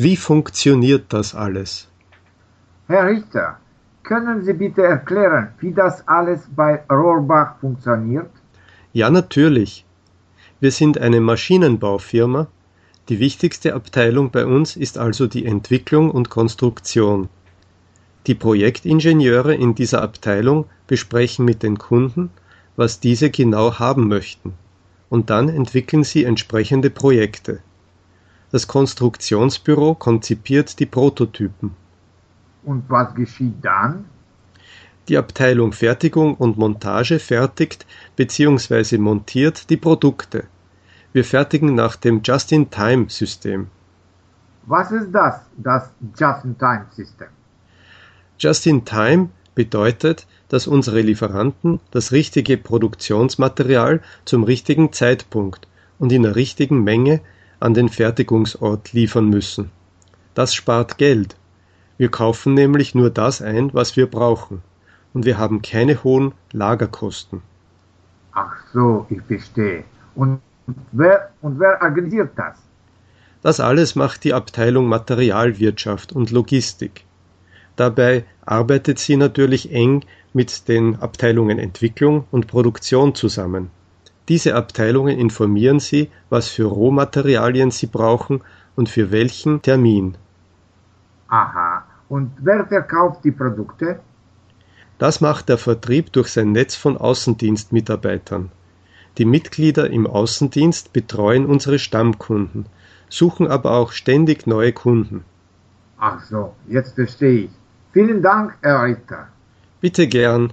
Wie funktioniert das alles? Herr Richter, können Sie bitte erklären, wie das alles bei Rohrbach funktioniert? Ja, natürlich. Wir sind eine Maschinenbaufirma. Die wichtigste Abteilung bei uns ist also die Entwicklung und Konstruktion. Die Projektingenieure in dieser Abteilung besprechen mit den Kunden, was diese genau haben möchten, und dann entwickeln sie entsprechende Projekte. Das Konstruktionsbüro konzipiert die Prototypen. Und was geschieht dann? Die Abteilung Fertigung und Montage fertigt bzw. montiert die Produkte. Wir fertigen nach dem Just-in-Time-System. Was ist das, das Just-in-Time-System? Just-in-Time bedeutet, dass unsere Lieferanten das richtige Produktionsmaterial zum richtigen Zeitpunkt und in der richtigen Menge an den Fertigungsort liefern müssen. Das spart Geld. Wir kaufen nämlich nur das ein, was wir brauchen, und wir haben keine hohen Lagerkosten. Ach so, ich verstehe. Und wer, und wer organisiert das? Das alles macht die Abteilung Materialwirtschaft und Logistik. Dabei arbeitet sie natürlich eng mit den Abteilungen Entwicklung und Produktion zusammen. Diese Abteilungen informieren Sie, was für Rohmaterialien Sie brauchen und für welchen Termin. Aha. Und wer verkauft die Produkte? Das macht der Vertrieb durch sein Netz von Außendienstmitarbeitern. Die Mitglieder im Außendienst betreuen unsere Stammkunden, suchen aber auch ständig neue Kunden. Ach so, jetzt verstehe ich. Vielen Dank, Herr Ritter. Bitte gern